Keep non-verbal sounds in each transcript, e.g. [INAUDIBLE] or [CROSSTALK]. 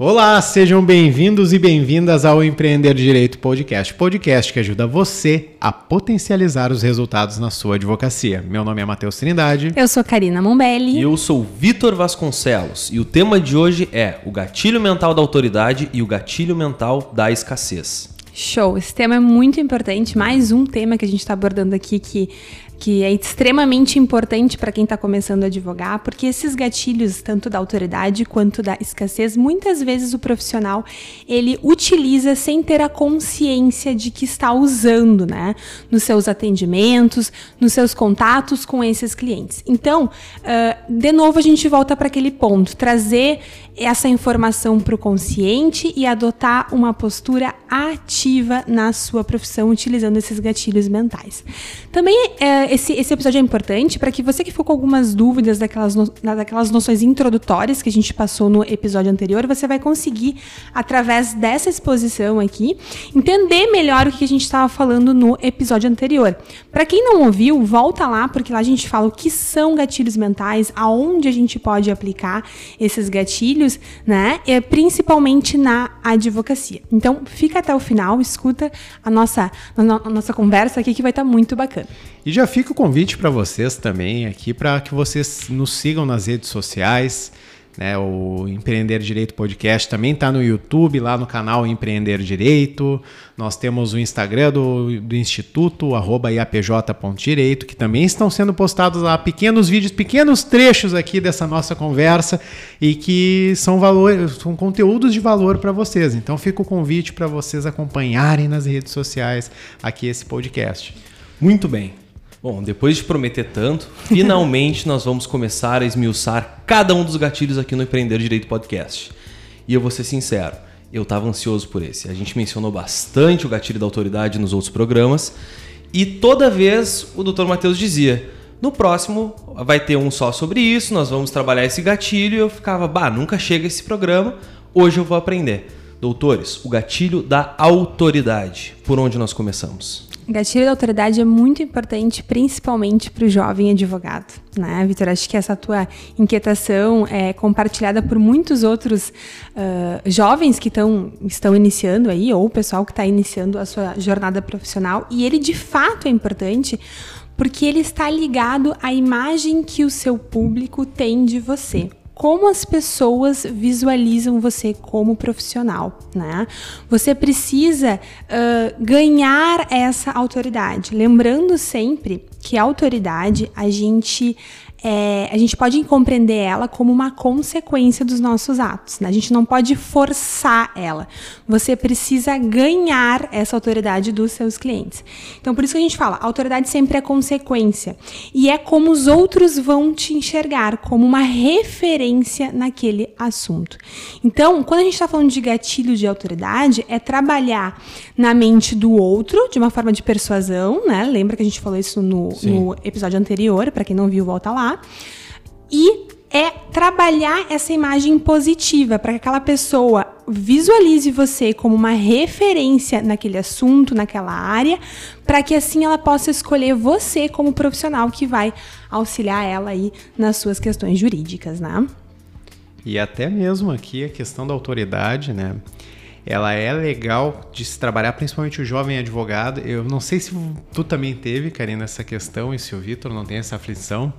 Olá, sejam bem-vindos e bem-vindas ao Empreender Direito Podcast, podcast que ajuda você a potencializar os resultados na sua advocacia. Meu nome é Matheus Trindade. Eu sou Karina Mombelli. E eu sou Vitor Vasconcelos. E o tema de hoje é o gatilho mental da autoridade e o gatilho mental da escassez. Show! Esse tema é muito importante. Mais um tema que a gente está abordando aqui que que é extremamente importante para quem está começando a advogar, porque esses gatilhos, tanto da autoridade quanto da escassez, muitas vezes o profissional ele utiliza sem ter a consciência de que está usando, né, nos seus atendimentos, nos seus contatos com esses clientes. Então, uh, de novo a gente volta para aquele ponto, trazer essa informação para o consciente e adotar uma postura ativa na sua profissão utilizando esses gatilhos mentais. Também uh, esse, esse episódio é importante para que você que ficou com algumas dúvidas daquelas, no, daquelas noções introdutórias que a gente passou no episódio anterior, você vai conseguir, através dessa exposição aqui, entender melhor o que a gente estava falando no episódio anterior. Para quem não ouviu, volta lá, porque lá a gente fala o que são gatilhos mentais, aonde a gente pode aplicar esses gatilhos, né? É, principalmente na advocacia. Então, fica até o final, escuta a nossa, a nossa conversa aqui que vai estar tá muito bacana. E já fica o convite para vocês também aqui para que vocês nos sigam nas redes sociais. Né, o Empreender Direito Podcast também está no YouTube, lá no canal Empreender Direito. Nós temos o Instagram do, do Instituto, iapj.direito, que também estão sendo postados lá pequenos vídeos, pequenos trechos aqui dessa nossa conversa e que são, são conteúdos de valor para vocês. Então fica o convite para vocês acompanharem nas redes sociais aqui esse podcast. Muito bem. Bom, depois de prometer tanto, finalmente nós vamos começar a esmiuçar cada um dos gatilhos aqui no Empreender Direito Podcast. E eu vou ser sincero, eu estava ansioso por esse. A gente mencionou bastante o gatilho da autoridade nos outros programas e toda vez o Dr. Matheus dizia: no próximo vai ter um só sobre isso, nós vamos trabalhar esse gatilho. E eu ficava, bah, nunca chega esse programa, hoje eu vou aprender. Doutores, o gatilho da autoridade. Por onde nós começamos? Gatilho da autoridade é muito importante, principalmente para o jovem advogado, né, Vitor? Acho que essa tua inquietação é compartilhada por muitos outros uh, jovens que tão, estão iniciando aí, ou o pessoal que está iniciando a sua jornada profissional, e ele de fato é importante porque ele está ligado à imagem que o seu público tem de você como as pessoas visualizam você como profissional, né? Você precisa uh, ganhar essa autoridade, lembrando sempre que a autoridade a gente é, a gente pode compreender ela como uma consequência dos nossos atos. Né? A gente não pode forçar ela. Você precisa ganhar essa autoridade dos seus clientes. Então, por isso que a gente fala, a autoridade sempre é consequência. E é como os outros vão te enxergar, como uma referência naquele assunto. Então, quando a gente está falando de gatilho de autoridade, é trabalhar na mente do outro, de uma forma de persuasão, né? Lembra que a gente falou isso no, no episódio anterior, para quem não viu, volta lá. E é trabalhar essa imagem positiva para que aquela pessoa visualize você como uma referência naquele assunto, naquela área, para que assim ela possa escolher você como profissional que vai auxiliar ela aí nas suas questões jurídicas, né? E até mesmo aqui a questão da autoridade, né? Ela é legal de se trabalhar, principalmente o jovem advogado. Eu não sei se tu também teve, Karina, essa questão, e se o Vitor não tem essa aflição.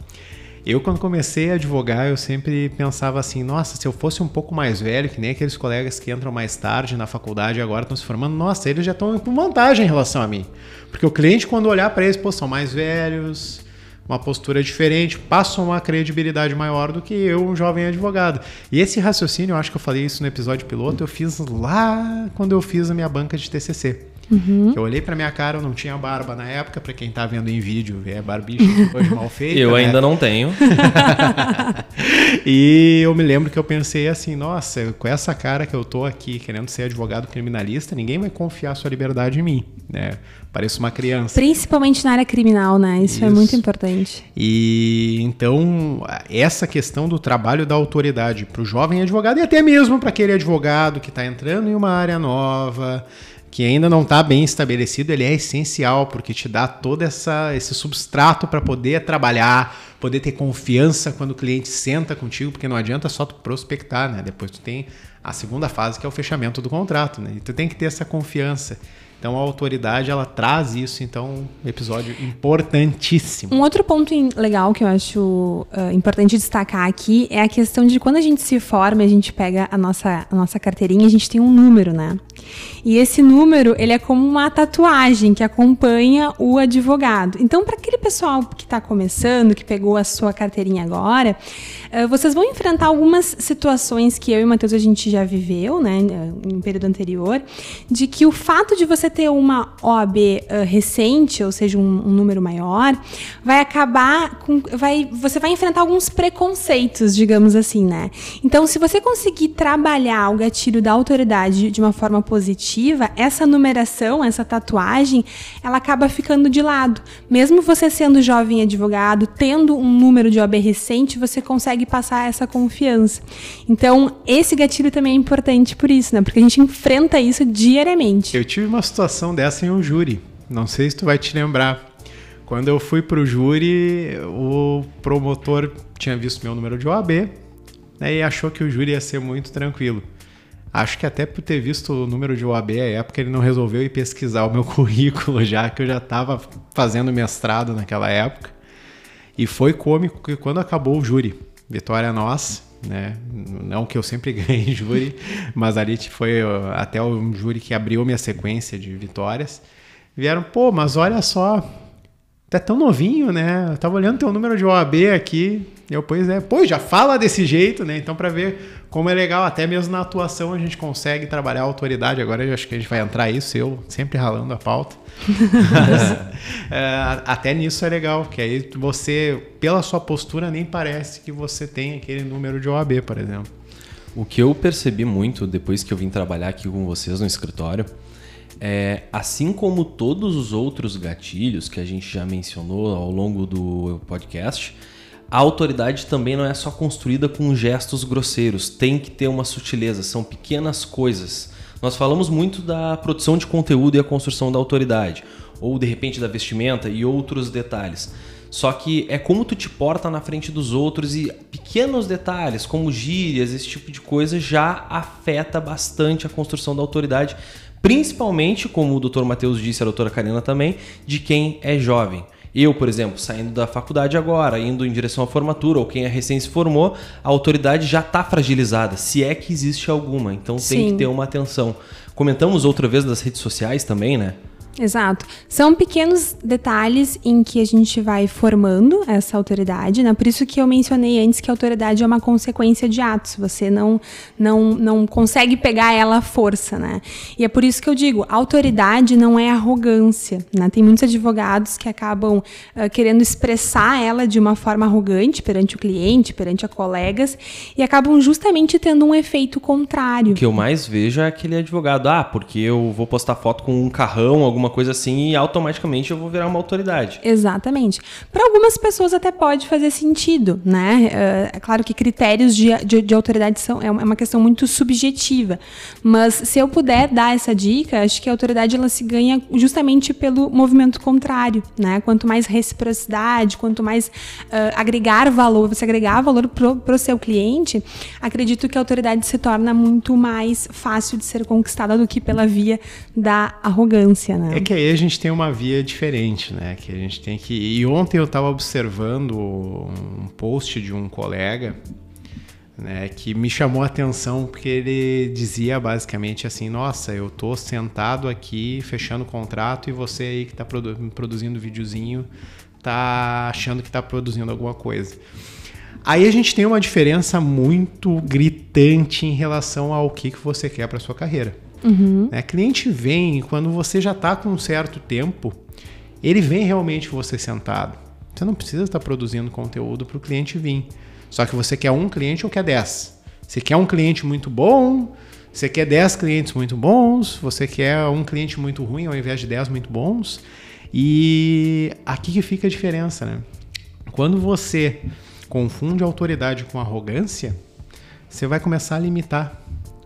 Eu, quando comecei a advogar, eu sempre pensava assim: nossa, se eu fosse um pouco mais velho, que nem aqueles colegas que entram mais tarde na faculdade e agora estão se formando, nossa, eles já estão com vantagem em relação a mim. Porque o cliente, quando olhar para eles, pô, são mais velhos, uma postura diferente, passam uma credibilidade maior do que eu, um jovem advogado. E esse raciocínio, eu acho que eu falei isso no episódio piloto, eu fiz lá quando eu fiz a minha banca de TCC. Uhum. Eu olhei pra minha cara, eu não tinha barba na época, pra quem tá vendo em vídeo, é barbicha hoje mal [LAUGHS] feita. eu né? ainda não tenho. [LAUGHS] e eu me lembro que eu pensei assim, nossa, com essa cara que eu tô aqui querendo ser advogado criminalista, ninguém vai confiar sua liberdade em mim, né? Pareço uma criança. Principalmente na área criminal, né? Isso, Isso, é muito importante. E então, essa questão do trabalho da autoridade para o jovem advogado e até mesmo para aquele advogado que está entrando em uma área nova, que ainda não está bem estabelecido, ele é essencial porque te dá todo essa, esse substrato para poder trabalhar, poder ter confiança quando o cliente senta contigo, porque não adianta só tu prospectar, né? Depois tu tem a segunda fase que é o fechamento do contrato, né? E tu tem que ter essa confiança. Então a autoridade ela traz isso, então episódio importantíssimo. Um outro ponto legal que eu acho uh, importante destacar aqui é a questão de quando a gente se forma, a gente pega a nossa, a nossa carteirinha, a gente tem um número, né? E esse número, ele é como uma tatuagem que acompanha o advogado. Então, para aquele pessoal que está começando, que pegou a sua carteirinha agora, uh, vocês vão enfrentar algumas situações que eu e o Matheus a gente já viveu, né, em um período anterior, de que o fato de você ter uma OAB uh, recente, ou seja, um, um, número maior, vai acabar com. Vai, você vai enfrentar alguns preconceitos, digamos assim, né? Então, se você conseguir trabalhar o gatilho da autoridade de uma forma positiva, essa numeração, essa tatuagem, ela acaba ficando de lado. Mesmo você sendo jovem advogado, tendo um número de OAB recente, você consegue passar essa confiança. Então, esse gatilho também é importante por isso, né? Porque a gente enfrenta isso diariamente. Eu tive uma situação dessa em um júri. Não sei se tu vai te lembrar. Quando eu fui pro júri, o promotor tinha visto meu número de OAB né, e achou que o júri ia ser muito tranquilo. Acho que até por ter visto o número de OAB à época, ele não resolveu ir pesquisar o meu [LAUGHS] currículo, já que eu já estava fazendo mestrado naquela época. E foi cômico que quando acabou o júri, vitória nossa, né? Não que eu sempre [LAUGHS] ganhe júri, mas ali foi até o júri que abriu minha sequência de vitórias. Vieram, pô, mas olha só, tá tão novinho, né? Eu tava olhando teu número de OAB aqui. Eu, pois é, pô, já fala desse jeito, né? Então, para ver como é legal, até mesmo na atuação a gente consegue trabalhar a autoridade. Agora eu acho que a gente vai entrar isso, eu sempre ralando a pauta. [LAUGHS] é, até nisso é legal, que aí você, pela sua postura, nem parece que você tem aquele número de OAB, por exemplo. O que eu percebi muito depois que eu vim trabalhar aqui com vocês no escritório é, assim como todos os outros gatilhos que a gente já mencionou ao longo do podcast, a autoridade também não é só construída com gestos grosseiros, tem que ter uma sutileza, são pequenas coisas. Nós falamos muito da produção de conteúdo e a construção da autoridade, ou de repente da vestimenta e outros detalhes. Só que é como tu te porta na frente dos outros e pequenos detalhes, como gírias, esse tipo de coisa, já afeta bastante a construção da autoridade, principalmente, como o Dr. Matheus disse, a doutora Karina também, de quem é jovem. Eu, por exemplo, saindo da faculdade agora, indo em direção à formatura, ou quem é recém se formou, a autoridade já está fragilizada, se é que existe alguma. Então Sim. tem que ter uma atenção. Comentamos outra vez das redes sociais também, né? Exato. São pequenos detalhes em que a gente vai formando essa autoridade, né? Por isso que eu mencionei antes que a autoridade é uma consequência de atos. Você não não não consegue pegar ela à força, né? E é por isso que eu digo, autoridade não é arrogância, né? Tem muitos advogados que acabam uh, querendo expressar ela de uma forma arrogante perante o cliente, perante a colegas e acabam justamente tendo um efeito contrário. O que eu mais vejo é aquele advogado, ah, porque eu vou postar foto com um carrão, alguma alguma coisa assim e automaticamente eu vou virar uma autoridade. Exatamente. Para algumas pessoas até pode fazer sentido, né? É, é claro que critérios de, de, de, autoridade são, é uma questão muito subjetiva, mas se eu puder dar essa dica, acho que a autoridade ela se ganha justamente pelo movimento contrário, né? Quanto mais reciprocidade, quanto mais uh, agregar valor, você agregar valor para o seu cliente, acredito que a autoridade se torna muito mais fácil de ser conquistada do que pela via da arrogância, né? É que aí a gente tem uma via diferente, né? Que a gente tem que. E ontem eu estava observando um post de um colega, né? Que me chamou a atenção porque ele dizia basicamente assim: Nossa, eu tô sentado aqui fechando o contrato e você aí que está produ produzindo videozinho tá achando que está produzindo alguma coisa. Aí a gente tem uma diferença muito gritante em relação ao que, que você quer para sua carreira. Uhum. Né? Cliente vem quando você já está com um certo tempo, ele vem realmente você sentado. Você não precisa estar produzindo conteúdo para o cliente vir. Só que você quer um cliente ou quer dez. Você quer um cliente muito bom, você quer dez clientes muito bons, você quer um cliente muito ruim ao invés de dez muito bons. E aqui que fica a diferença, né? Quando você confunde autoridade com arrogância, você vai começar a limitar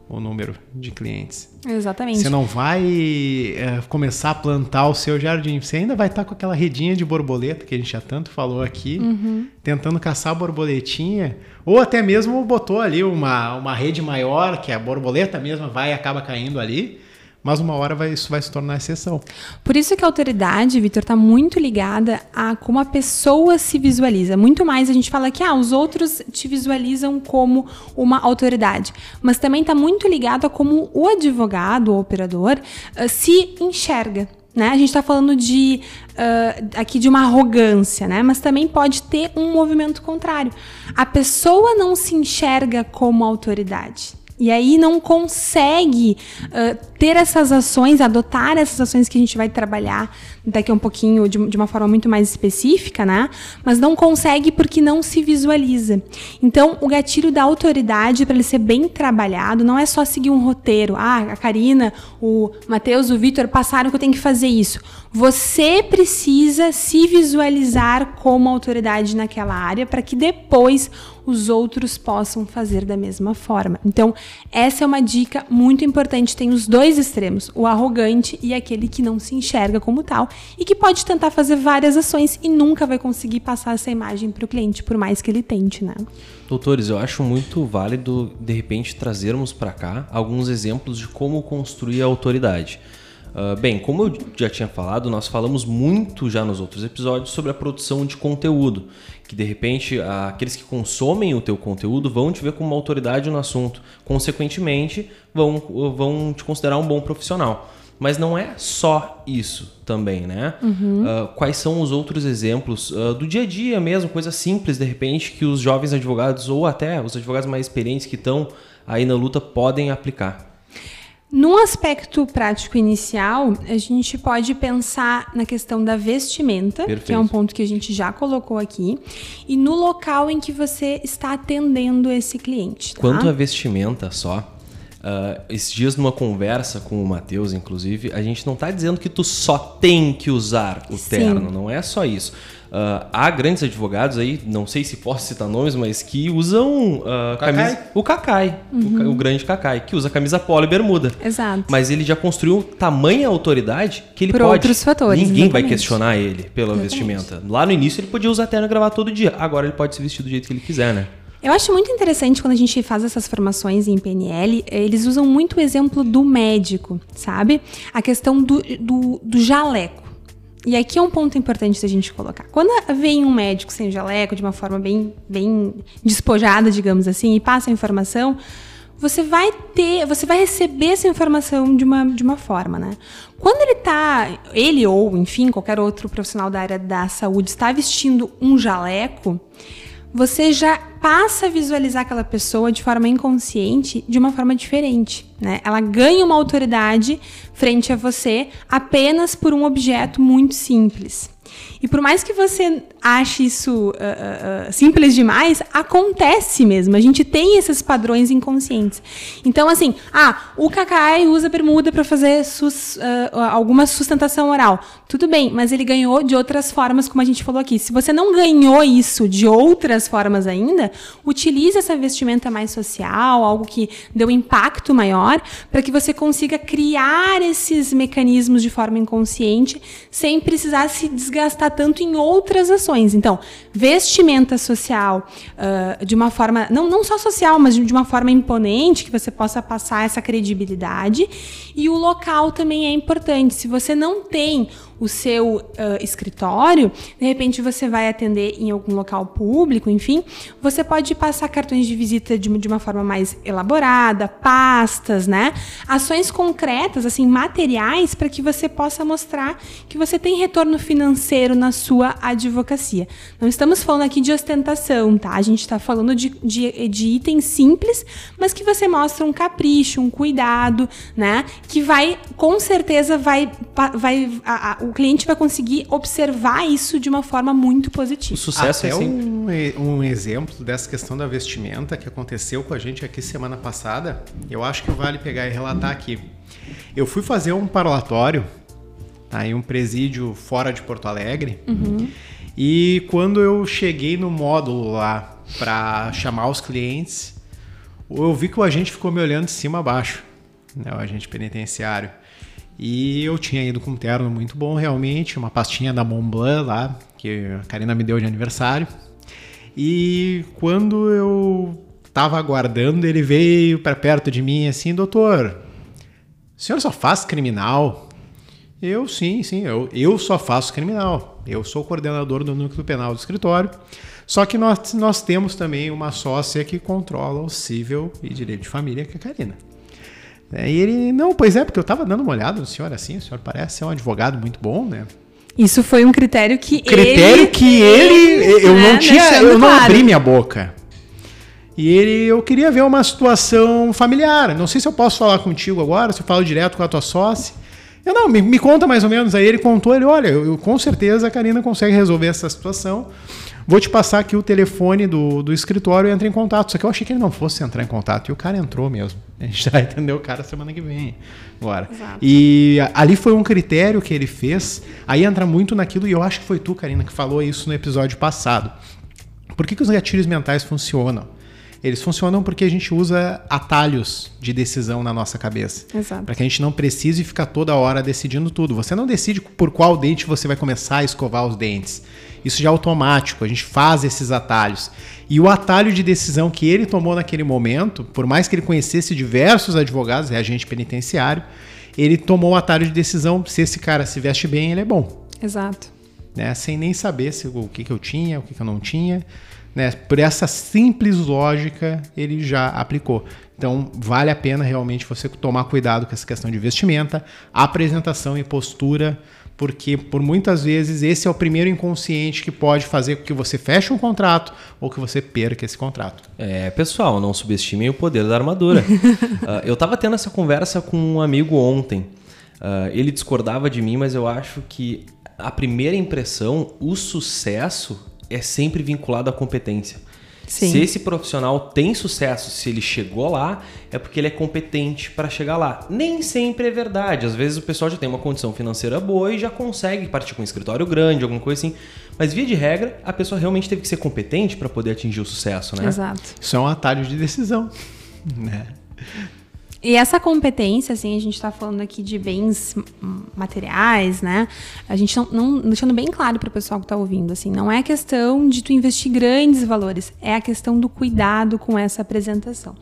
o número de clientes. Exatamente. Você não vai é, começar a plantar o seu jardim. Você ainda vai estar com aquela redinha de borboleta que a gente já tanto falou aqui, uhum. tentando caçar a borboletinha. Ou até mesmo botou ali uma, uma rede maior, que a borboleta mesmo vai e acaba caindo ali mas uma hora vai, isso vai se tornar exceção. Por isso que a autoridade, Vitor, está muito ligada a como a pessoa se visualiza. Muito mais a gente fala que ah, os outros te visualizam como uma autoridade, mas também está muito ligado a como o advogado, o operador, uh, se enxerga. Né? A gente está falando de uh, aqui de uma arrogância, né? Mas também pode ter um movimento contrário. A pessoa não se enxerga como autoridade. E aí não consegue uh, ter essas ações, adotar essas ações que a gente vai trabalhar daqui a um pouquinho de, de uma forma muito mais específica, né? Mas não consegue porque não se visualiza. Então, o gatilho da autoridade, para ele ser bem trabalhado, não é só seguir um roteiro. Ah, a Karina, o Matheus, o Vitor passaram que eu tenho que fazer isso. Você precisa se visualizar como autoridade naquela área para que depois os outros possam fazer da mesma forma. Então, essa é uma dica muito importante. Tem os dois extremos, o arrogante e aquele que não se enxerga como tal e que pode tentar fazer várias ações e nunca vai conseguir passar essa imagem para o cliente, por mais que ele tente, né? Doutores, eu acho muito válido, de repente, trazermos para cá alguns exemplos de como construir a autoridade. Uh, bem, como eu já tinha falado, nós falamos muito já nos outros episódios sobre a produção de conteúdo, que de repente aqueles que consomem o teu conteúdo vão te ver como uma autoridade no assunto, consequentemente vão, vão te considerar um bom profissional. Mas não é só isso também, né? Uhum. Uh, quais são os outros exemplos uh, do dia a dia mesmo, coisa simples de repente que os jovens advogados ou até os advogados mais experientes que estão aí na luta podem aplicar? No aspecto prático inicial, a gente pode pensar na questão da vestimenta, Perfeito. que é um ponto que a gente já colocou aqui, e no local em que você está atendendo esse cliente. Tá? Quanto a vestimenta só, uh, esses dias numa conversa com o Matheus, inclusive, a gente não está dizendo que tu só tem que usar o Sim. terno, não é só isso. Uh, há grandes advogados aí, não sei se posso citar nomes, mas que usam uh, camisa, o Cacai, uhum. o, o, grande Cacai, que usa camisa polo e bermuda. Exato. Mas ele já construiu tamanha autoridade que ele Por pode. outros fatores. Ninguém exatamente. vai questionar ele pela exatamente. vestimenta. Lá no início ele podia usar terno e gravar todo dia. Agora ele pode se vestir do jeito que ele quiser, né? Eu acho muito interessante quando a gente faz essas formações em PNL, eles usam muito o exemplo do médico, sabe? A questão do, do, do jaleco. E aqui é um ponto importante da gente colocar. Quando vem um médico sem jaleco, de uma forma bem, bem despojada, digamos assim, e passa a informação, você vai ter, você vai receber essa informação de uma, de uma forma, né? Quando ele tá, ele ou, enfim, qualquer outro profissional da área da saúde está vestindo um jaleco, você já passa a visualizar aquela pessoa de forma inconsciente de uma forma diferente, né? Ela ganha uma autoridade frente a você apenas por um objeto muito simples. E por mais que você ache isso uh, uh, simples demais, acontece mesmo. A gente tem esses padrões inconscientes. Então, assim, ah, o Kakai usa bermuda para fazer sus, uh, alguma sustentação oral. Tudo bem, mas ele ganhou de outras formas, como a gente falou aqui. Se você não ganhou isso de outras formas ainda, utilize essa vestimenta mais social, algo que deu impacto maior, para que você consiga criar esses mecanismos de forma inconsciente, sem precisar se desgastar tanto em outras ações. Então, vestimenta social uh, de uma forma, não, não só social, mas de uma forma imponente, que você possa passar essa credibilidade. E o local também é importante. Se você não tem o seu uh, escritório, de repente você vai atender em algum local público, enfim, você pode passar cartões de visita de, de uma forma mais elaborada, pastas, né? Ações concretas, assim, materiais, para que você possa mostrar que você tem retorno financeiro na sua advocacia. Não estamos falando aqui de ostentação, tá? A gente está falando de, de, de itens simples, mas que você mostra um capricho, um cuidado, né? Que vai, com certeza, vai, vai a, a, o cliente vai conseguir observar isso de uma forma muito positiva. O sucesso Até é um, um exemplo dessa questão da vestimenta que aconteceu com a gente aqui semana passada. Eu acho que vale pegar e relatar aqui. Eu fui fazer um parlatório tá, em um presídio fora de Porto Alegre. Uhum. E quando eu cheguei no módulo lá para chamar os clientes, eu vi que o agente ficou me olhando de cima a baixo, né, o agente penitenciário. E eu tinha ido com um terno muito bom, realmente, uma pastinha da Montblanc lá, que a Karina me deu de aniversário. E quando eu estava aguardando, ele veio para perto de mim assim, doutor, o senhor só faz criminal? Eu, sim, sim, eu, eu só faço criminal. Eu sou coordenador do núcleo penal do escritório. Só que nós, nós temos também uma sócia que controla o civil e direito de família, que é a Karina. É, e ele, não, pois é, porque eu estava dando uma olhada no senhor assim, o senhor parece ser um advogado muito bom, né? Isso foi um critério que critério ele... que ele, eu né, não tinha, eu não claro. abri minha boca. E ele, eu queria ver uma situação familiar. Não sei se eu posso falar contigo agora, se eu falo direto com a tua sócia. Eu não, me, me conta mais ou menos. Aí ele contou, ele, olha, eu, eu, com certeza a Karina consegue resolver essa situação. Vou te passar aqui o telefone do, do escritório e entra em contato. Só que eu achei que ele não fosse entrar em contato. E o cara entrou mesmo. [LAUGHS] A gente vai entender o cara semana que vem. Agora. Exato. E ali foi um critério que ele fez. Aí entra muito naquilo, e eu acho que foi tu, Karina, que falou isso no episódio passado. Por que, que os gatilhos mentais funcionam? Eles funcionam porque a gente usa atalhos de decisão na nossa cabeça. Exato. Para que a gente não precise ficar toda hora decidindo tudo. Você não decide por qual dente você vai começar a escovar os dentes. Isso já é automático, a gente faz esses atalhos. E o atalho de decisão que ele tomou naquele momento, por mais que ele conhecesse diversos advogados, é agente penitenciário, ele tomou o atalho de decisão, se esse cara se veste bem, ele é bom. Exato. Né? Sem nem saber se, o que, que eu tinha, o que, que eu não tinha. Né? Por essa simples lógica, ele já aplicou. Então, vale a pena realmente você tomar cuidado com essa questão de vestimenta, apresentação e postura, porque por muitas vezes esse é o primeiro inconsciente que pode fazer com que você feche um contrato ou que você perca esse contrato. É, pessoal, não subestimem o poder da armadura. uh, [LAUGHS] eu estava tendo essa conversa com um amigo ontem. Uh, ele discordava de mim, mas eu acho que a primeira impressão, o sucesso, é sempre vinculado à competência. Sim. Se esse profissional tem sucesso, se ele chegou lá, é porque ele é competente para chegar lá. Nem sempre é verdade. Às vezes o pessoal já tem uma condição financeira boa e já consegue partir com um escritório grande, alguma coisa assim. Mas via de regra, a pessoa realmente teve que ser competente para poder atingir o sucesso, né? Exato. Isso é um atalho de decisão. Né? E essa competência, assim, a gente está falando aqui de bens materiais, né? A gente não, não deixando bem claro para o pessoal que está ouvindo, assim, não é questão de tu investir grandes valores, é a questão do cuidado com essa apresentação.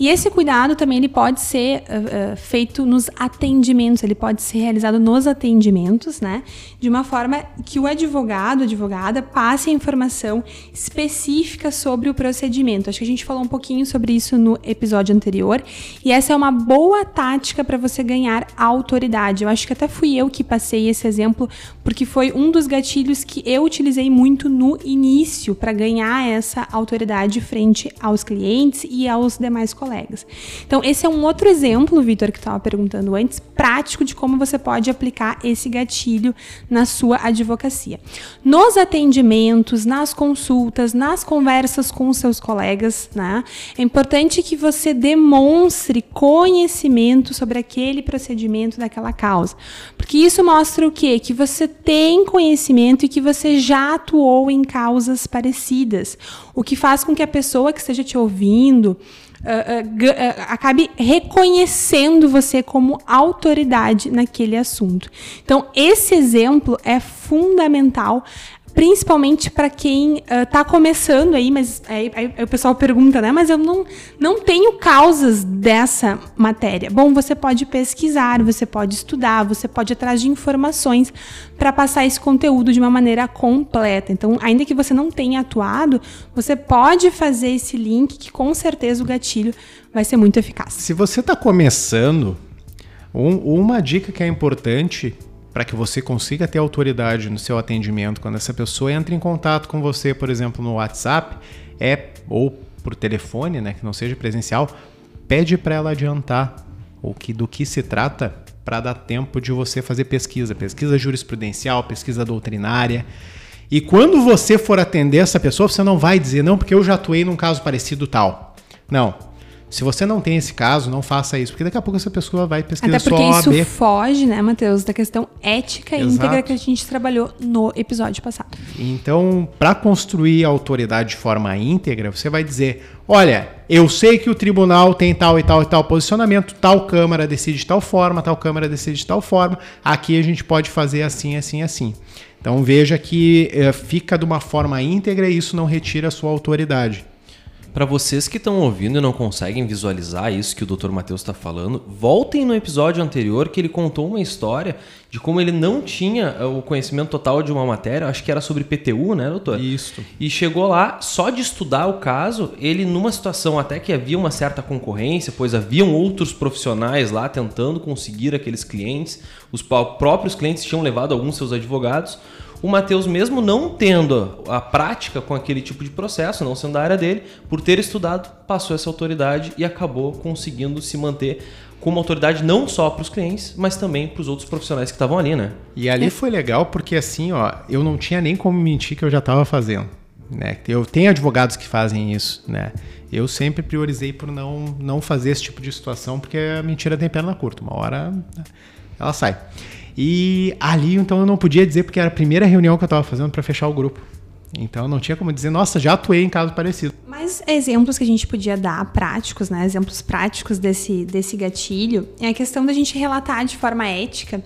E esse cuidado também ele pode ser uh, uh, feito nos atendimentos, ele pode ser realizado nos atendimentos, né? De uma forma que o advogado, advogada, passe a informação específica sobre o procedimento. Acho que a gente falou um pouquinho sobre isso no episódio anterior. E essa é uma boa tática para você ganhar autoridade. Eu acho que até fui eu que passei esse exemplo, porque foi um dos gatilhos que eu utilizei muito no início para ganhar essa autoridade frente aos clientes e aos demais colegas colegas. Então, esse é um outro exemplo, Vitor, que estava perguntando antes, prático de como você pode aplicar esse gatilho na sua advocacia. Nos atendimentos, nas consultas, nas conversas com seus colegas, né? É importante que você demonstre conhecimento sobre aquele procedimento daquela causa. Porque isso mostra o quê? Que você tem conhecimento e que você já atuou em causas parecidas. O que faz com que a pessoa que esteja te ouvindo Uh, uh, uh, acabe reconhecendo você como autoridade naquele assunto. Então, esse exemplo é fundamental principalmente para quem está começando aí, mas aí, aí, o pessoal pergunta, né? Mas eu não, não tenho causas dessa matéria. Bom, você pode pesquisar, você pode estudar, você pode ir atrás de informações para passar esse conteúdo de uma maneira completa. Então, ainda que você não tenha atuado, você pode fazer esse link que com certeza o gatilho vai ser muito eficaz. Se você está começando, um, uma dica que é importante para que você consiga ter autoridade no seu atendimento quando essa pessoa entra em contato com você, por exemplo, no WhatsApp, é ou por telefone, né, que não seja presencial, pede para ela adiantar o que do que se trata para dar tempo de você fazer pesquisa, pesquisa jurisprudencial, pesquisa doutrinária. E quando você for atender essa pessoa, você não vai dizer não, porque eu já atuei num caso parecido tal. Não. Se você não tem esse caso, não faça isso, porque daqui a pouco essa pessoa vai pesquisar Até porque OAB. isso foge, né, Matheus, da questão ética e íntegra que a gente trabalhou no episódio passado. Então, para construir a autoridade de forma íntegra, você vai dizer: olha, eu sei que o tribunal tem tal e tal e tal posicionamento, tal Câmara decide de tal forma, tal Câmara decide de tal forma, aqui a gente pode fazer assim, assim, assim. Então veja que eh, fica de uma forma íntegra e isso não retira a sua autoridade. Para vocês que estão ouvindo e não conseguem visualizar isso que o Dr. Matheus está falando, voltem no episódio anterior que ele contou uma história de como ele não tinha eh, o conhecimento total de uma matéria, acho que era sobre PTU, né, doutor? Isso. E chegou lá, só de estudar o caso, ele numa situação até que havia uma certa concorrência, pois haviam outros profissionais lá tentando conseguir aqueles clientes, os próprios clientes tinham levado alguns seus advogados. O Matheus, mesmo não tendo a prática com aquele tipo de processo, não sendo da área dele, por ter estudado, passou essa autoridade e acabou conseguindo se manter como autoridade não só para os clientes, mas também para os outros profissionais que estavam ali, né? E ali foi legal porque assim, ó, eu não tinha nem como mentir que eu já estava fazendo, né? Eu tenho advogados que fazem isso, né? Eu sempre priorizei por não não fazer esse tipo de situação porque a mentira tem perna curta, uma hora ela sai. E ali então eu não podia dizer porque era a primeira reunião que eu estava fazendo para fechar o grupo. Então não tinha como dizer, nossa, já atuei em caso parecido. Mas exemplos que a gente podia dar práticos, né? Exemplos práticos desse, desse gatilho é a questão da gente relatar de forma ética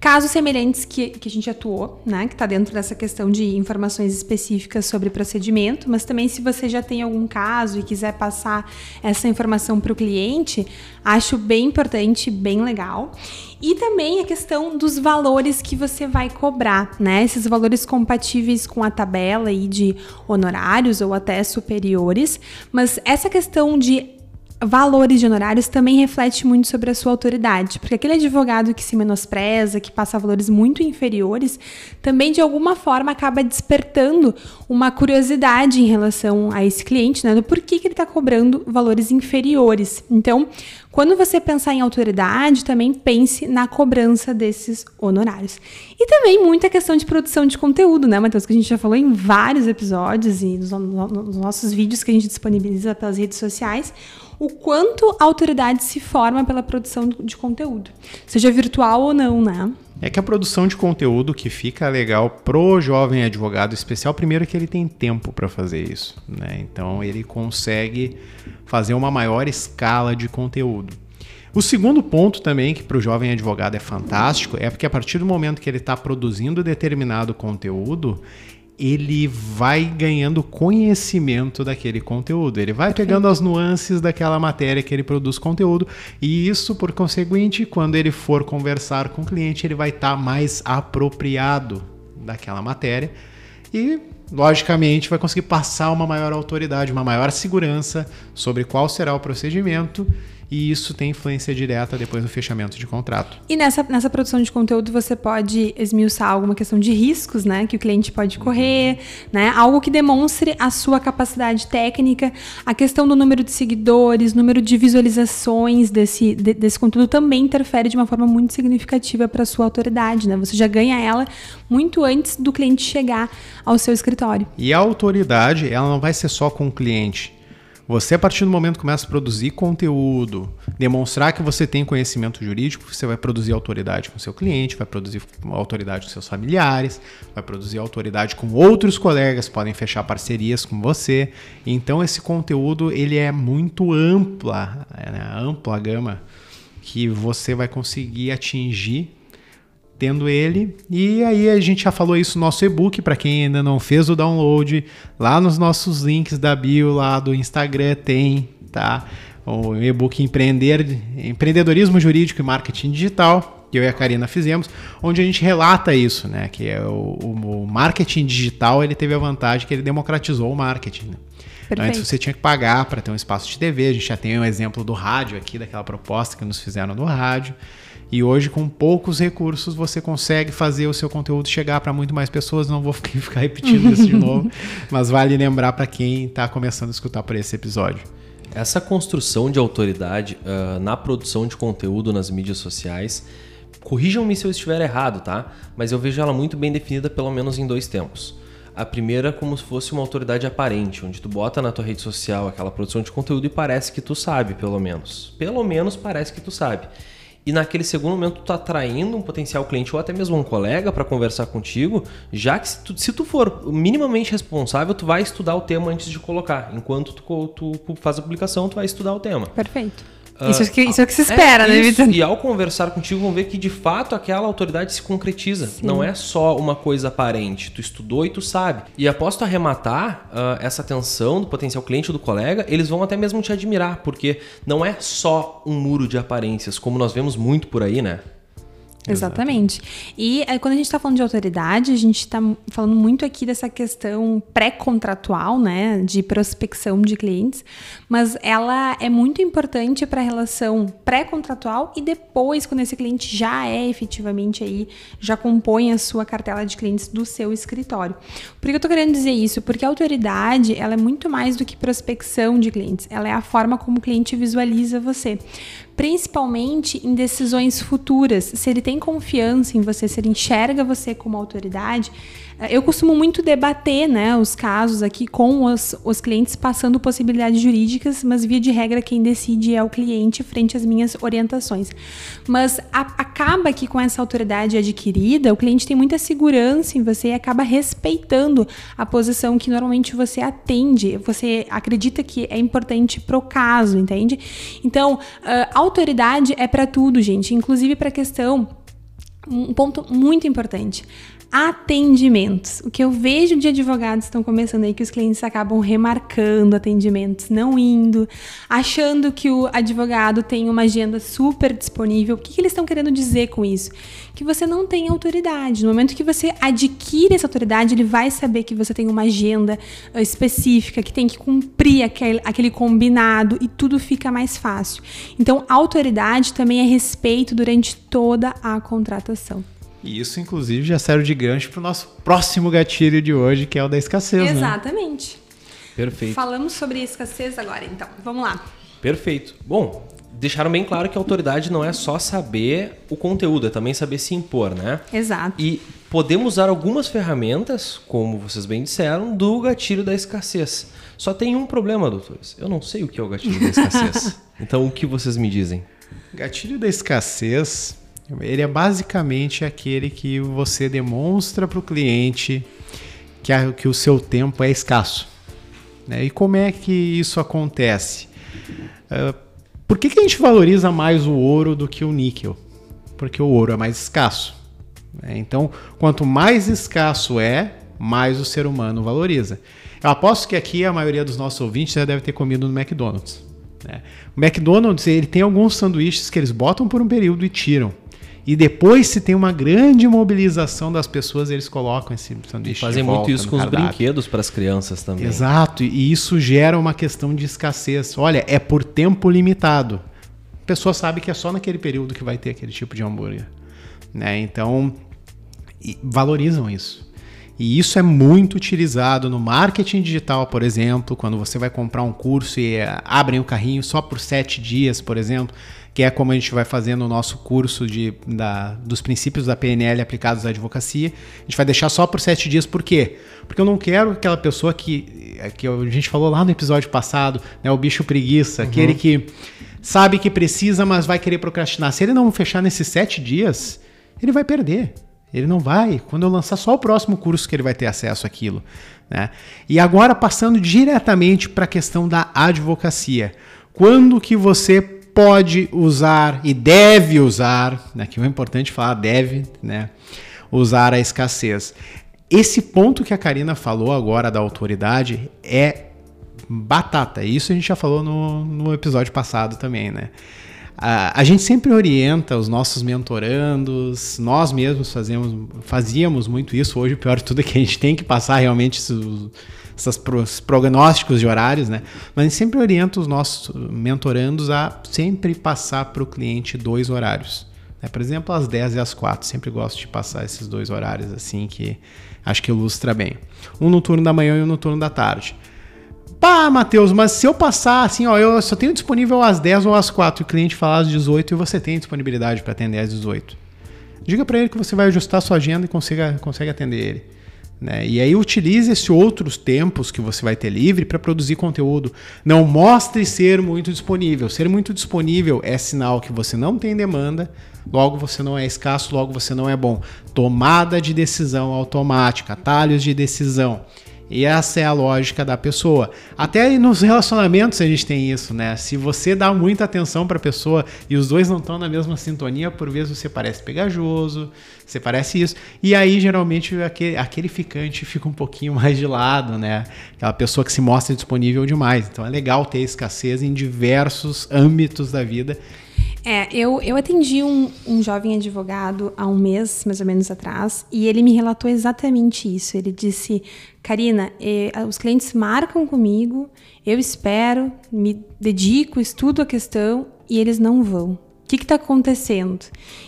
casos semelhantes que, que a gente atuou, né? Que está dentro dessa questão de informações específicas sobre procedimento, mas também se você já tem algum caso e quiser passar essa informação para o cliente, acho bem importante, bem legal. E também a questão dos valores que você vai cobrar, né? Esses valores compatíveis com a tabela aí de honorários ou até superiores, mas essa questão de valores de honorários também reflete muito sobre a sua autoridade, porque aquele advogado que se menospreza, que passa valores muito inferiores, também de alguma forma acaba despertando uma curiosidade em relação a esse cliente, né, do porquê que ele está cobrando valores inferiores. Então, quando você pensar em autoridade, também pense na cobrança desses honorários. E também muita questão de produção de conteúdo, né, Matheus? Que a gente já falou em vários episódios e nos, nos nossos vídeos que a gente disponibiliza pelas redes sociais o quanto a autoridade se forma pela produção de conteúdo, seja virtual ou não, né? É que a produção de conteúdo que fica legal pro jovem advogado especial, primeiro é que ele tem tempo para fazer isso, né? Então ele consegue fazer uma maior escala de conteúdo. O segundo ponto também que para o jovem advogado é fantástico é porque a partir do momento que ele está produzindo determinado conteúdo, ele vai ganhando conhecimento daquele conteúdo. Ele vai pegando as nuances daquela matéria que ele produz conteúdo. E isso, por conseguinte, quando ele for conversar com o cliente, ele vai estar tá mais apropriado daquela matéria. E logicamente vai conseguir passar uma maior autoridade, uma maior segurança sobre qual será o procedimento e isso tem influência direta depois no fechamento de contrato. E nessa, nessa produção de conteúdo você pode esmiuçar alguma questão de riscos, né, que o cliente pode correr, né, algo que demonstre a sua capacidade técnica, a questão do número de seguidores, número de visualizações desse, de, desse conteúdo também interfere de uma forma muito significativa para a sua autoridade, né, você já ganha ela muito antes do cliente chegar ao seu escritório. E a autoridade, ela não vai ser só com o cliente. Você, a partir do momento que começa a produzir conteúdo, demonstrar que você tem conhecimento jurídico, você vai produzir autoridade com seu cliente, vai produzir autoridade com seus familiares, vai produzir autoridade com outros colegas, podem fechar parcerias com você. Então, esse conteúdo ele é muito ampla, né? ampla gama que você vai conseguir atingir tendo ele. E aí a gente já falou isso no nosso e-book, para quem ainda não fez o download, lá nos nossos links da bio lá do Instagram tem, tá? O e-book Empreender, Empreendedorismo Jurídico e Marketing Digital, que eu e a Karina fizemos, onde a gente relata isso, né? Que é o, o marketing digital, ele teve a vantagem que ele democratizou o marketing, né? Então, antes você tinha que pagar para ter um espaço de TV. A gente já tem um exemplo do rádio aqui, daquela proposta que nos fizeram no rádio. E hoje, com poucos recursos, você consegue fazer o seu conteúdo chegar para muito mais pessoas. Não vou [LAUGHS] ficar repetindo isso de novo, [LAUGHS] mas vale lembrar para quem está começando a escutar por esse episódio. Essa construção de autoridade uh, na produção de conteúdo nas mídias sociais, corrijam-me se eu estiver errado, tá? Mas eu vejo ela muito bem definida, pelo menos em dois tempos. A primeira como se fosse uma autoridade aparente, onde tu bota na tua rede social aquela produção de conteúdo e parece que tu sabe, pelo menos. Pelo menos parece que tu sabe. E naquele segundo momento tu tá atraindo um potencial cliente ou até mesmo um colega para conversar contigo, já que se tu, se tu, for minimamente responsável, tu vai estudar o tema antes de colocar. Enquanto tu, tu faz a publicação, tu vai estudar o tema. Perfeito. Isso, é que, isso é o que se espera, é né, Vitor? E ao conversar contigo, vão ver que de fato aquela autoridade se concretiza. Sim. Não é só uma coisa aparente. Tu estudou e tu sabe. E após tu arrematar uh, essa atenção do potencial cliente ou do colega, eles vão até mesmo te admirar, porque não é só um muro de aparências, como nós vemos muito por aí, né? Exatamente. E é, quando a gente está falando de autoridade, a gente está falando muito aqui dessa questão pré-contratual, né, de prospecção de clientes, mas ela é muito importante para a relação pré-contratual e depois, quando esse cliente já é efetivamente aí, já compõe a sua cartela de clientes do seu escritório. Por que eu estou querendo dizer isso? Porque a autoridade, ela é muito mais do que prospecção de clientes, ela é a forma como o cliente visualiza você principalmente em decisões futuras. Se ele tem confiança em você, se ele enxerga você como autoridade, eu costumo muito debater né, os casos aqui com os, os clientes passando possibilidades jurídicas, mas via de regra quem decide é o cliente frente às minhas orientações. Mas a, acaba que com essa autoridade adquirida, o cliente tem muita segurança em você e acaba respeitando a posição que normalmente você atende, você acredita que é importante pro caso, entende? Então, autoridade é para tudo, gente, inclusive para questão um ponto muito importante atendimentos. O que eu vejo de advogados estão começando aí que os clientes acabam remarcando atendimentos, não indo, achando que o advogado tem uma agenda super disponível. O que, que eles estão querendo dizer com isso? Que você não tem autoridade. No momento que você adquire essa autoridade, ele vai saber que você tem uma agenda uh, específica, que tem que cumprir aquele, aquele combinado e tudo fica mais fácil. Então, autoridade também é respeito durante toda a contratação. E isso, inclusive, já serve de gancho para o nosso próximo gatilho de hoje, que é o da escassez. Né? Exatamente. Né? Perfeito. Falamos sobre escassez agora, então. Vamos lá. Perfeito. Bom, deixaram bem claro que a autoridade não é só saber o conteúdo, é também saber se impor, né? Exato. E podemos usar algumas ferramentas, como vocês bem disseram, do gatilho da escassez. Só tem um problema, doutores. Eu não sei o que é o gatilho da escassez. [LAUGHS] então, o que vocês me dizem? Gatilho da escassez ele é basicamente aquele que você demonstra para o cliente que, a, que o seu tempo é escasso. Né? E como é que isso acontece? Uh, por que, que a gente valoriza mais o ouro do que o níquel? Porque o ouro é mais escasso. Né? Então, quanto mais escasso é, mais o ser humano valoriza. Eu aposto que aqui a maioria dos nossos ouvintes já deve ter comido no McDonald's. Né? O McDonald's ele tem alguns sanduíches que eles botam por um período e tiram. E depois, se tem uma grande mobilização das pessoas, eles colocam esse sanduíche. E fazem muito isso com os brinquedos para as crianças também. Exato, e isso gera uma questão de escassez. Olha, é por tempo limitado. A pessoa sabe que é só naquele período que vai ter aquele tipo de hambúrguer. Né? Então, valorizam isso. E isso é muito utilizado no marketing digital, por exemplo, quando você vai comprar um curso e eh, abrem o carrinho só por sete dias, por exemplo que é como a gente vai fazer no nosso curso de, da, dos princípios da PNL aplicados à advocacia. A gente vai deixar só por sete dias, por quê? Porque eu não quero aquela pessoa que, que a gente falou lá no episódio passado, né, o bicho preguiça, uhum. aquele que sabe que precisa, mas vai querer procrastinar. Se ele não fechar nesses sete dias, ele vai perder. Ele não vai. Quando eu lançar só o próximo curso que ele vai ter acesso àquilo. Né? E agora passando diretamente para a questão da advocacia. Quando que você pode usar e deve usar, aqui né, é importante falar deve, né, usar a escassez. Esse ponto que a Karina falou agora da autoridade é batata. Isso a gente já falou no, no episódio passado também, né? A, gente sempre orienta os nossos mentorandos, nós mesmos fazemos, fazíamos muito isso. Hoje o pior de tudo é que a gente tem que passar realmente isso, esses prognósticos de horários, né? Mas a gente sempre orienta os nossos mentorandos a sempre passar para o cliente dois horários. Né? Por exemplo, às 10 e às 4. Sempre gosto de passar esses dois horários assim que acho que ilustra bem. Um no turno da manhã e um no turno da tarde. Pá, Matheus, mas se eu passar assim, ó, eu só tenho disponível às 10 ou às 4 e o cliente falar às 18 e você tem disponibilidade para atender às 18. Diga para ele que você vai ajustar sua agenda e consiga, consegue atender ele. Né? E aí utilize esses outros tempos que você vai ter livre para produzir conteúdo. Não mostre ser muito disponível. Ser muito disponível é sinal que você não tem demanda, logo você não é escasso, logo você não é bom. Tomada de decisão automática, atalhos de decisão. E essa é a lógica da pessoa. Até nos relacionamentos a gente tem isso, né? Se você dá muita atenção para a pessoa e os dois não estão na mesma sintonia, por vezes você parece pegajoso, você parece isso. E aí, geralmente, aquele, aquele ficante fica um pouquinho [LAUGHS] mais de lado, né? Aquela pessoa que se mostra disponível demais. Então é legal ter escassez em diversos âmbitos da vida é, eu, eu atendi um, um jovem advogado há um mês, mais ou menos atrás, e ele me relatou exatamente isso. Ele disse: Karina, eh, os clientes marcam comigo, eu espero, me dedico, estudo a questão e eles não vão. O que está acontecendo?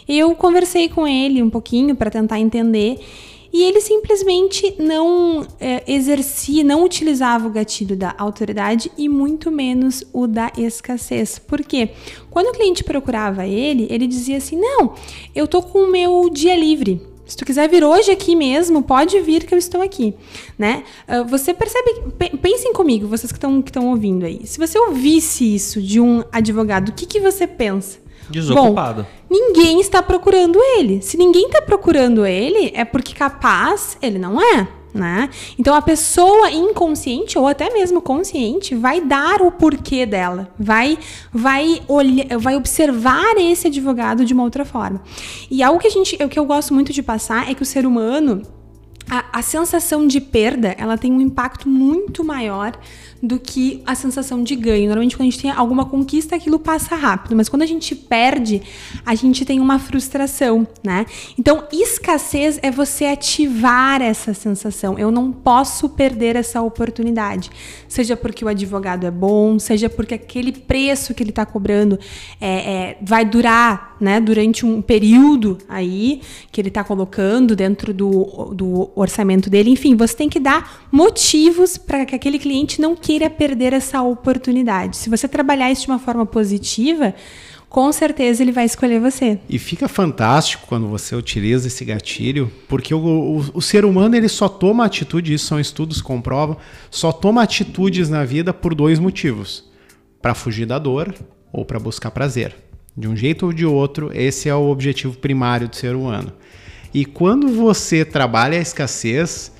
Eu conversei com ele um pouquinho para tentar entender e ele simplesmente não é, exercia, não utilizava o gatilho da autoridade e muito menos o da escassez. Por quê? Quando o cliente procurava ele, ele dizia assim: Não, eu tô com o meu dia livre. Se tu quiser vir hoje aqui mesmo, pode vir que eu estou aqui, né? Uh, você percebe, pensem comigo, vocês que estão que ouvindo aí. Se você ouvisse isso de um advogado, o que, que você pensa? Desocupado. Bom, ninguém está procurando ele. Se ninguém está procurando ele, é porque capaz ele não é. Né? Então a pessoa inconsciente ou até mesmo consciente vai dar o porquê dela, vai vai olhar, vai observar esse advogado de uma outra forma. E algo que a gente, o que eu gosto muito de passar é que o ser humano a, a sensação de perda, ela tem um impacto muito maior do que a sensação de ganho. Normalmente, quando a gente tem alguma conquista, aquilo passa rápido, mas quando a gente perde, a gente tem uma frustração, né? Então, escassez é você ativar essa sensação. Eu não posso perder essa oportunidade, seja porque o advogado é bom, seja porque aquele preço que ele está cobrando é, é, vai durar, né? Durante um período aí que ele está colocando dentro do, do orçamento dele. Enfim, você tem que dar motivos para que aquele cliente não queira queira perder essa oportunidade. Se você trabalhar isso de uma forma positiva, com certeza ele vai escolher você. E fica fantástico quando você utiliza esse gatilho, porque o, o, o, ser humano ele só toma atitude, isso são estudos comprovam, só toma atitudes na vida por dois motivos: para fugir da dor ou para buscar prazer. De um jeito ou de outro, esse é o objetivo primário do ser humano. E quando você trabalha a escassez,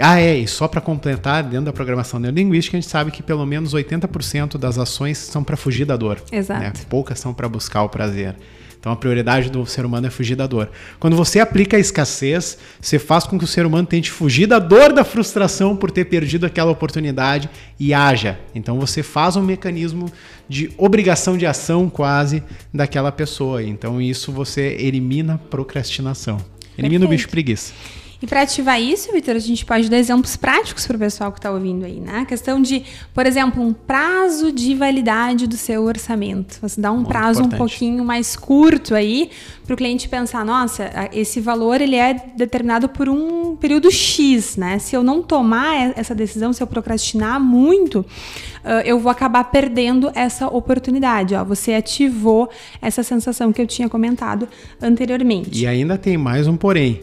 ah, é, e só para completar, dentro da programação neurolinguística, a gente sabe que pelo menos 80% das ações são para fugir da dor. Exato. Né? Poucas são para buscar o prazer. Então a prioridade do ser humano é fugir da dor. Quando você aplica a escassez, você faz com que o ser humano tente fugir da dor da frustração por ter perdido aquela oportunidade e haja. Então você faz um mecanismo de obrigação de ação quase daquela pessoa. Então isso você elimina a procrastinação. Elimina Perfeito. o bicho preguiça. E para ativar isso, Vitor, a gente pode dar exemplos práticos para o pessoal que está ouvindo aí, né? A questão de, por exemplo, um prazo de validade do seu orçamento. Você dá um Muito prazo importante. um pouquinho mais curto aí para o cliente pensar, nossa, esse valor ele é determinado por um período X, né? Se eu não tomar essa decisão, se eu procrastinar muito, eu vou acabar perdendo essa oportunidade. Ó, você ativou essa sensação que eu tinha comentado anteriormente. E ainda tem mais um porém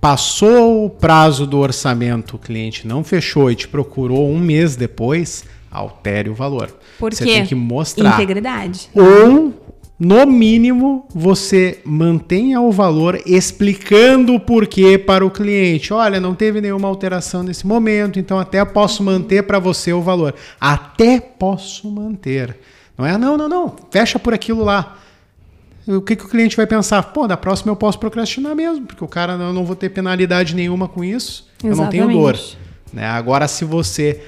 Passou o prazo do orçamento, o cliente não fechou e te procurou um mês depois, altere o valor. Por você quê? tem que mostrar. Integridade. Ou, no mínimo, você mantenha o valor explicando o porquê para o cliente. Olha, não teve nenhuma alteração nesse momento, então até posso manter para você o valor. Até posso manter. Não é, não, não, não, fecha por aquilo lá o que, que o cliente vai pensar? Pô, da próxima eu posso procrastinar mesmo, porque o cara eu não vou ter penalidade nenhuma com isso, Exatamente. eu não tenho dor. Né? Agora, se você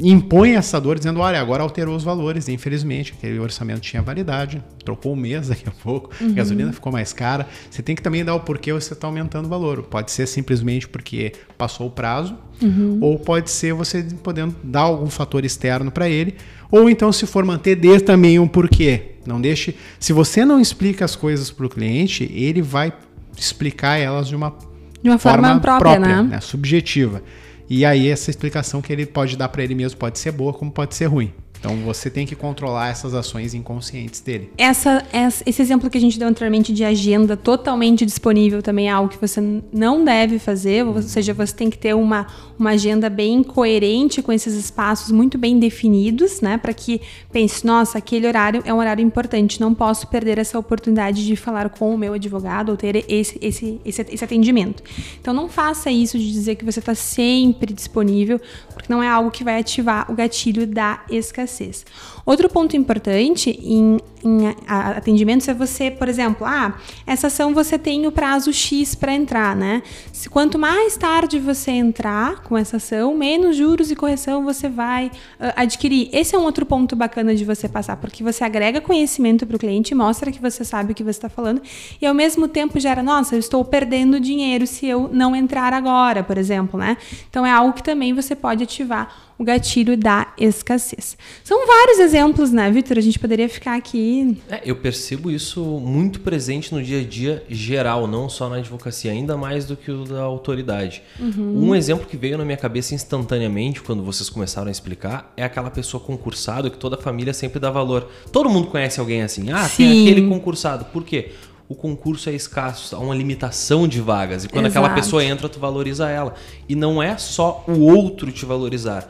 impõe essa dor dizendo, olha, agora alterou os valores, infelizmente, aquele orçamento tinha validade, trocou um mês daqui a pouco, uhum. a gasolina ficou mais cara, você tem que também dar o porquê você está aumentando o valor. Pode ser simplesmente porque passou o prazo, uhum. ou pode ser você podendo dar algum fator externo para ele, ou então se for manter, dê também um porquê. Não deixe. Se você não explica as coisas para o cliente, ele vai explicar elas de uma, de uma forma, forma própria, própria né? né? subjetiva. E aí essa explicação que ele pode dar para ele mesmo pode ser boa, como pode ser ruim. Então você tem que controlar essas ações inconscientes dele. Essa, esse exemplo que a gente deu anteriormente de agenda totalmente disponível também é algo que você não deve fazer, ou seja, você tem que ter uma, uma agenda bem coerente com esses espaços muito bem definidos, né? Para que pense, nossa, aquele horário é um horário importante, não posso perder essa oportunidade de falar com o meu advogado ou ter esse, esse, esse, esse atendimento. Então não faça isso de dizer que você está sempre disponível, porque não é algo que vai ativar o gatilho da escassez Outro ponto importante em, em atendimentos é você, por exemplo, ah, essa ação você tem o prazo X para entrar, né? Se quanto mais tarde você entrar com essa ação, menos juros e correção você vai uh, adquirir. Esse é um outro ponto bacana de você passar, porque você agrega conhecimento para o cliente, mostra que você sabe o que você está falando e ao mesmo tempo gera, nossa, eu estou perdendo dinheiro se eu não entrar agora, por exemplo, né? Então é algo que também você pode ativar o gatilho da escassez. São vários exemplos, né, Vitor? A gente poderia ficar aqui. É, eu percebo isso muito presente no dia a dia geral, não só na advocacia, ainda mais do que o da autoridade. Uhum. Um exemplo que veio na minha cabeça instantaneamente quando vocês começaram a explicar é aquela pessoa concursada que toda a família sempre dá valor. Todo mundo conhece alguém assim. Ah, Sim. tem aquele concursado. Por quê? o concurso é escasso, há uma limitação de vagas. E quando Exato. aquela pessoa entra, tu valoriza ela. E não é só o outro te valorizar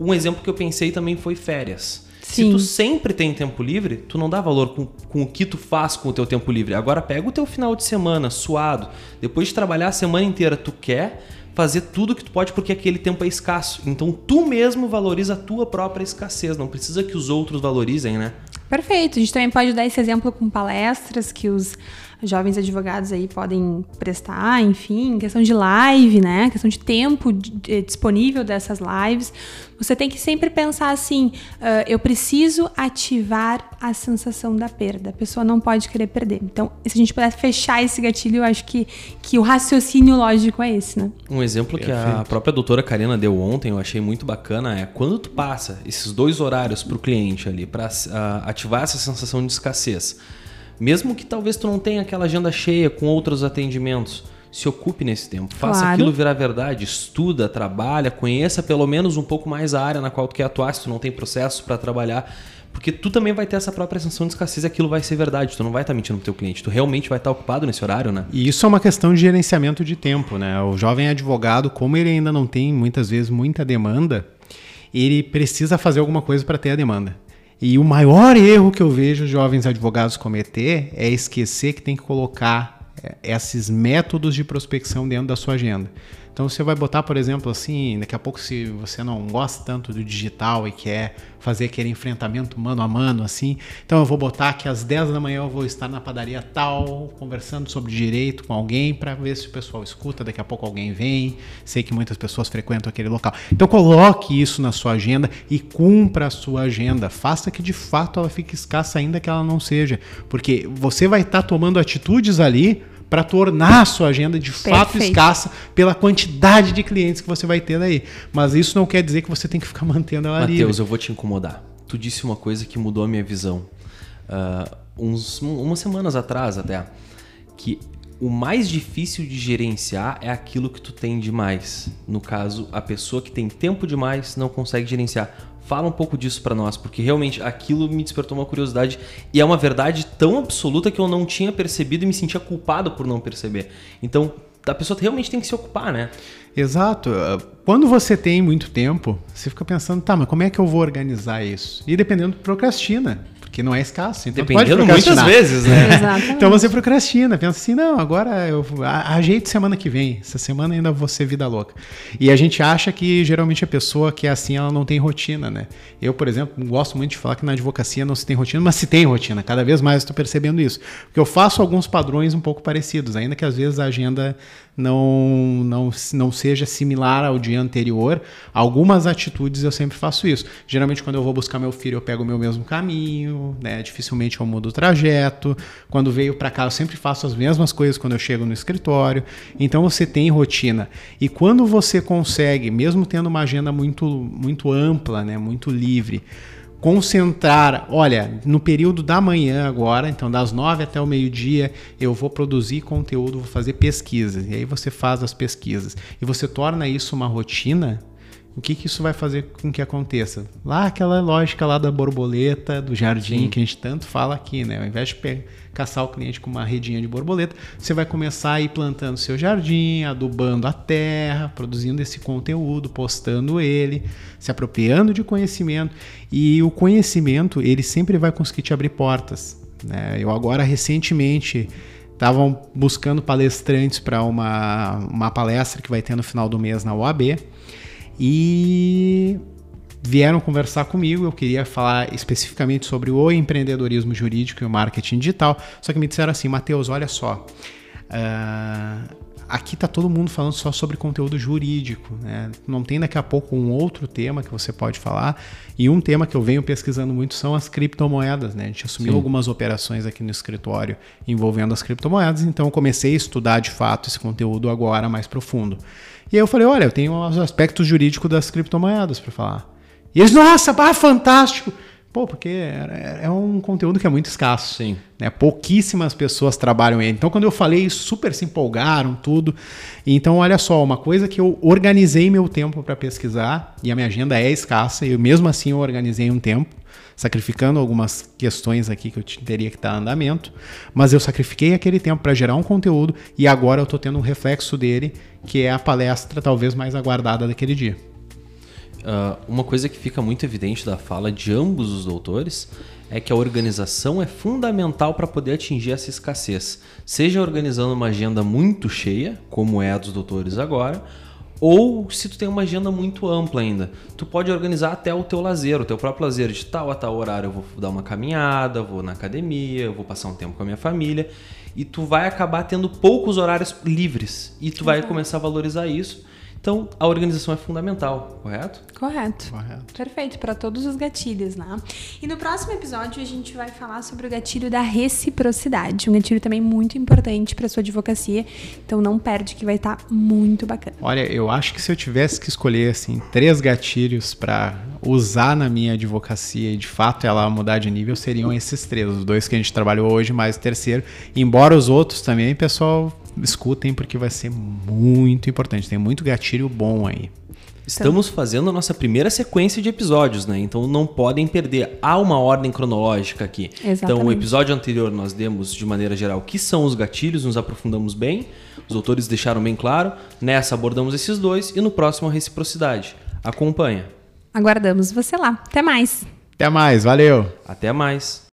um exemplo que eu pensei também foi férias. Sim. Se tu sempre tem tempo livre, tu não dá valor com, com o que tu faz com o teu tempo livre. Agora pega o teu final de semana suado, depois de trabalhar a semana inteira, tu quer fazer tudo que tu pode porque aquele tempo é escasso. Então tu mesmo valoriza a tua própria escassez, não precisa que os outros valorizem, né? Perfeito. A gente também pode dar esse exemplo com palestras que os jovens advogados aí podem prestar, enfim, questão de live, né? Questão de tempo de, disponível dessas lives. Você tem que sempre pensar assim: uh, eu preciso ativar a sensação da perda. A pessoa não pode querer perder. Então, se a gente puder fechar esse gatilho, eu acho que, que o raciocínio lógico é esse, né? Um exemplo Perfeito. que a própria doutora Karina deu ontem, eu achei muito bacana, é quando tu passa esses dois horários para o cliente ali, para uh, ativar essa sensação de escassez mesmo que talvez tu não tenha aquela agenda cheia com outros atendimentos, se ocupe nesse tempo. Faça claro. aquilo virar verdade, estuda, trabalha, conheça pelo menos um pouco mais a área na qual tu quer atuar, se tu não tem processo para trabalhar. Porque tu também vai ter essa própria sensação de escassez e aquilo vai ser verdade. Tu não vai estar tá mentindo pro teu cliente. Tu realmente vai estar tá ocupado nesse horário, né? E isso é uma questão de gerenciamento de tempo, né? O jovem advogado, como ele ainda não tem muitas vezes muita demanda, ele precisa fazer alguma coisa para ter a demanda. E o maior erro que eu vejo jovens advogados cometer é esquecer que tem que colocar é, esses métodos de prospecção dentro da sua agenda. Então você vai botar, por exemplo, assim, daqui a pouco se você não gosta tanto do digital e quer fazer aquele enfrentamento mano a mano, assim, então eu vou botar que às 10 da manhã eu vou estar na padaria tal, conversando sobre direito com alguém para ver se o pessoal escuta, daqui a pouco alguém vem, sei que muitas pessoas frequentam aquele local. Então coloque isso na sua agenda e cumpra a sua agenda, faça que de fato ela fique escassa ainda que ela não seja, porque você vai estar tá tomando atitudes ali para tornar a sua agenda de Perfeito. fato escassa pela quantidade de clientes que você vai ter daí. Mas isso não quer dizer que você tem que ficar [LAUGHS] mantendo ela ali. Matheus, eu vou te incomodar. Tu disse uma coisa que mudou a minha visão. Uh, uns, umas semanas atrás até. Que o mais difícil de gerenciar é aquilo que tu tem demais. No caso, a pessoa que tem tempo demais não consegue gerenciar. Fala um pouco disso para nós, porque realmente aquilo me despertou uma curiosidade e é uma verdade tão absoluta que eu não tinha percebido e me sentia culpado por não perceber. Então, a pessoa realmente tem que se ocupar, né? Exato. Quando você tem muito tempo, você fica pensando, tá, mas como é que eu vou organizar isso? E dependendo, procrastina porque não é escasso. Então Dependendo muitas vezes, né? [LAUGHS] então você procrastina, pensa assim, não, agora eu ajeito semana que vem, essa semana ainda vou ser vida louca. E a gente acha que geralmente a pessoa que é assim, ela não tem rotina, né? Eu, por exemplo, gosto muito de falar que na advocacia não se tem rotina, mas se tem rotina, cada vez mais estou percebendo isso. Porque eu faço alguns padrões um pouco parecidos, ainda que às vezes a agenda não, não, não seja similar ao dia anterior, algumas atitudes eu sempre faço isso. Geralmente, quando eu vou buscar meu filho, eu pego o meu mesmo caminho, né? dificilmente eu mudo o trajeto. Quando veio para cá, eu sempre faço as mesmas coisas quando eu chego no escritório. Então, você tem rotina. E quando você consegue, mesmo tendo uma agenda muito, muito ampla, né? muito livre, concentrar, olha, no período da manhã agora, então das nove até o meio-dia, eu vou produzir conteúdo, vou fazer pesquisas. E aí você faz as pesquisas e você torna isso uma rotina, o que, que isso vai fazer com que aconteça? Lá aquela lógica lá da borboleta, do jardim, Sim. que a gente tanto fala aqui, né? Ao invés de caçar o cliente com uma redinha de borboleta, você vai começar a ir plantando seu jardim, adubando a terra, produzindo esse conteúdo, postando ele, se apropriando de conhecimento. E o conhecimento, ele sempre vai conseguir te abrir portas. Né? Eu agora, recentemente, estavam buscando palestrantes para uma, uma palestra que vai ter no final do mês na UAB. E vieram conversar comigo. Eu queria falar especificamente sobre o empreendedorismo jurídico e o marketing digital. Só que me disseram assim, Matheus, olha só. Uh, aqui tá todo mundo falando só sobre conteúdo jurídico, né? Não tem daqui a pouco um outro tema que você pode falar. E um tema que eu venho pesquisando muito são as criptomoedas, né? A gente assumiu Sim. algumas operações aqui no escritório envolvendo as criptomoedas, então eu comecei a estudar de fato esse conteúdo agora mais profundo. E aí eu falei, olha, eu tenho os aspectos jurídicos das criptomoedas para falar. E eles, nossa, bah, fantástico! Pô, porque é, é um conteúdo que é muito escasso. Sim. Né? Pouquíssimas pessoas trabalham ele. Então, quando eu falei, super se empolgaram, tudo. Então, olha só, uma coisa que eu organizei meu tempo para pesquisar, e a minha agenda é escassa, e mesmo assim eu organizei um tempo, sacrificando algumas questões aqui que eu teria que estar em andamento, mas eu sacrifiquei aquele tempo para gerar um conteúdo, e agora eu estou tendo um reflexo dele, que é a palestra talvez mais aguardada daquele dia. Uh, uma coisa que fica muito evidente da fala de ambos os doutores é que a organização é fundamental para poder atingir essa escassez. Seja organizando uma agenda muito cheia, como é a dos doutores agora, ou se tu tem uma agenda muito ampla ainda, tu pode organizar até o teu lazer, o teu próprio lazer de tal a tal horário eu vou dar uma caminhada, vou na academia, vou passar um tempo com a minha família e tu vai acabar tendo poucos horários livres e tu vai começar a valorizar isso então, a organização é fundamental, correto? Correto. Correto. Perfeito, para todos os gatilhos, né? E no próximo episódio a gente vai falar sobre o gatilho da reciprocidade, um gatilho também muito importante para sua advocacia. Então não perde que vai estar tá muito bacana. Olha, eu acho que se eu tivesse que escolher assim três gatilhos para usar na minha advocacia e de fato ela mudar de nível, seriam esses três, os dois que a gente trabalhou hoje, mais o terceiro. Embora os outros também, pessoal, escutem porque vai ser muito importante. Tem muito gatilho bom aí. Estamos fazendo a nossa primeira sequência de episódios, né? Então não podem perder. Há uma ordem cronológica aqui. Exatamente. Então, o episódio anterior nós demos, de maneira geral, o que são os gatilhos, nos aprofundamos bem, os autores deixaram bem claro. Nessa abordamos esses dois e no próximo a reciprocidade. Acompanha. Aguardamos você lá. Até mais. Até mais, valeu. Até mais.